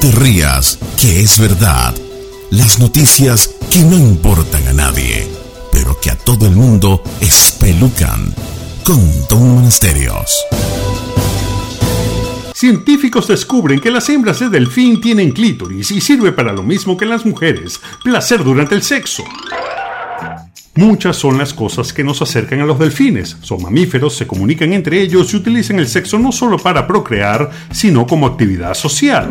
te rías, que es verdad. Las noticias que no importan a nadie, pero que a todo el mundo espelucan. Con Don Monasterios. Científicos descubren que las hembras de delfín tienen clítoris y sirve para lo mismo que las mujeres, placer durante el sexo. Muchas son las cosas que nos acercan a los delfines. Son mamíferos, se comunican entre ellos y utilizan el sexo no solo para procrear, sino como actividad social.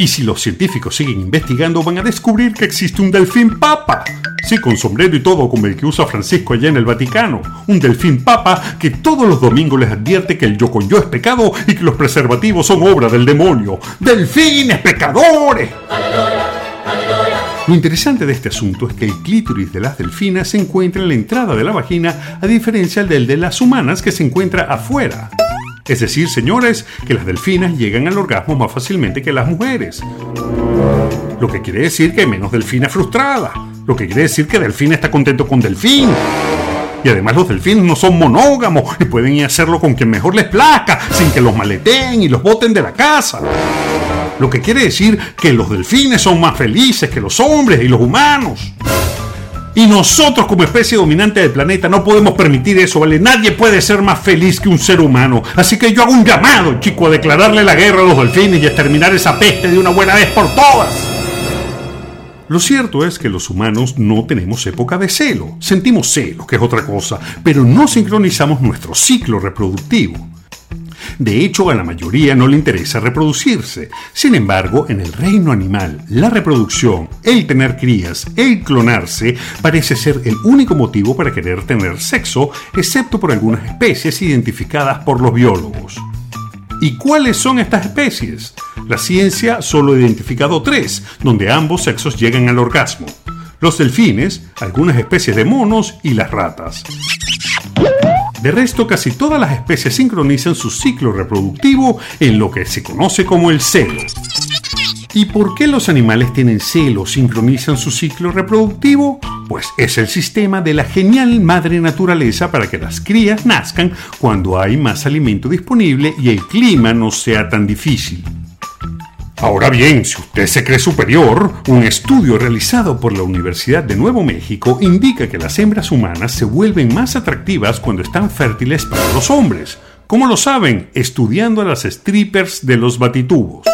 Y si los científicos siguen investigando, van a descubrir que existe un delfín papa. Sí, con sombrero y todo, como el que usa Francisco allá en el Vaticano. Un delfín papa que todos los domingos les advierte que el yo con yo es pecado y que los preservativos son obra del demonio. ¡Delfines pecadores! Lo interesante de este asunto es que el clítoris de las delfinas se encuentra en la entrada de la vagina, a diferencia del de las humanas que se encuentra afuera. Es decir, señores, que las delfinas llegan al orgasmo más fácilmente que las mujeres. Lo que quiere decir que hay menos delfines frustradas. Lo que quiere decir que delfín está contento con delfín. Y además los delfines no son monógamos y pueden ir a hacerlo con quien mejor les plazca, sin que los maleteen y los boten de la casa. Lo que quiere decir que los delfines son más felices que los hombres y los humanos. Y nosotros como especie dominante del planeta no podemos permitir eso, ¿vale? Nadie puede ser más feliz que un ser humano. Así que yo hago un llamado, chico, a declararle la guerra a los delfines y a exterminar esa peste de una buena vez por todas. Lo cierto es que los humanos no tenemos época de celo. Sentimos celo, que es otra cosa, pero no sincronizamos nuestro ciclo reproductivo. De hecho, a la mayoría no le interesa reproducirse. Sin embargo, en el reino animal, la reproducción, el tener crías, el clonarse, parece ser el único motivo para querer tener sexo, excepto por algunas especies identificadas por los biólogos. ¿Y cuáles son estas especies? La ciencia solo ha identificado tres, donde ambos sexos llegan al orgasmo. Los delfines, algunas especies de monos y las ratas. De resto, casi todas las especies sincronizan su ciclo reproductivo en lo que se conoce como el celo. ¿Y por qué los animales tienen celo, sincronizan su ciclo reproductivo? Pues es el sistema de la genial madre naturaleza para que las crías nazcan cuando hay más alimento disponible y el clima no sea tan difícil. Ahora bien, si usted se cree superior, un estudio realizado por la Universidad de Nuevo México indica que las hembras humanas se vuelven más atractivas cuando están fértiles para los hombres. ¿Cómo lo saben? Estudiando a las strippers de los batitubos.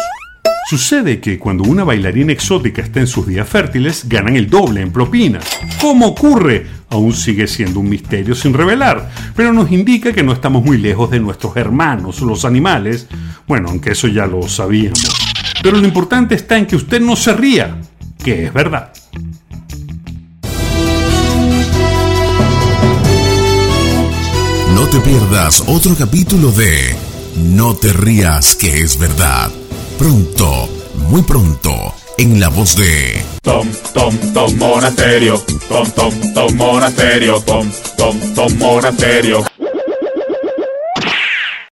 Sucede que cuando una bailarina exótica está en sus días fértiles, ganan el doble en propinas. ¿Cómo ocurre? Aún sigue siendo un misterio sin revelar, pero nos indica que no estamos muy lejos de nuestros hermanos, los animales. Bueno, aunque eso ya lo sabíamos. Pero lo importante está en que usted no se ría, que es verdad. No te pierdas otro capítulo de No te rías, que es verdad. Pronto, muy pronto, en la voz de Tom, Tom, Tom Monasterio, Tom, Tom, Tom Monasterio, Tom, Tom, Tom Monasterio.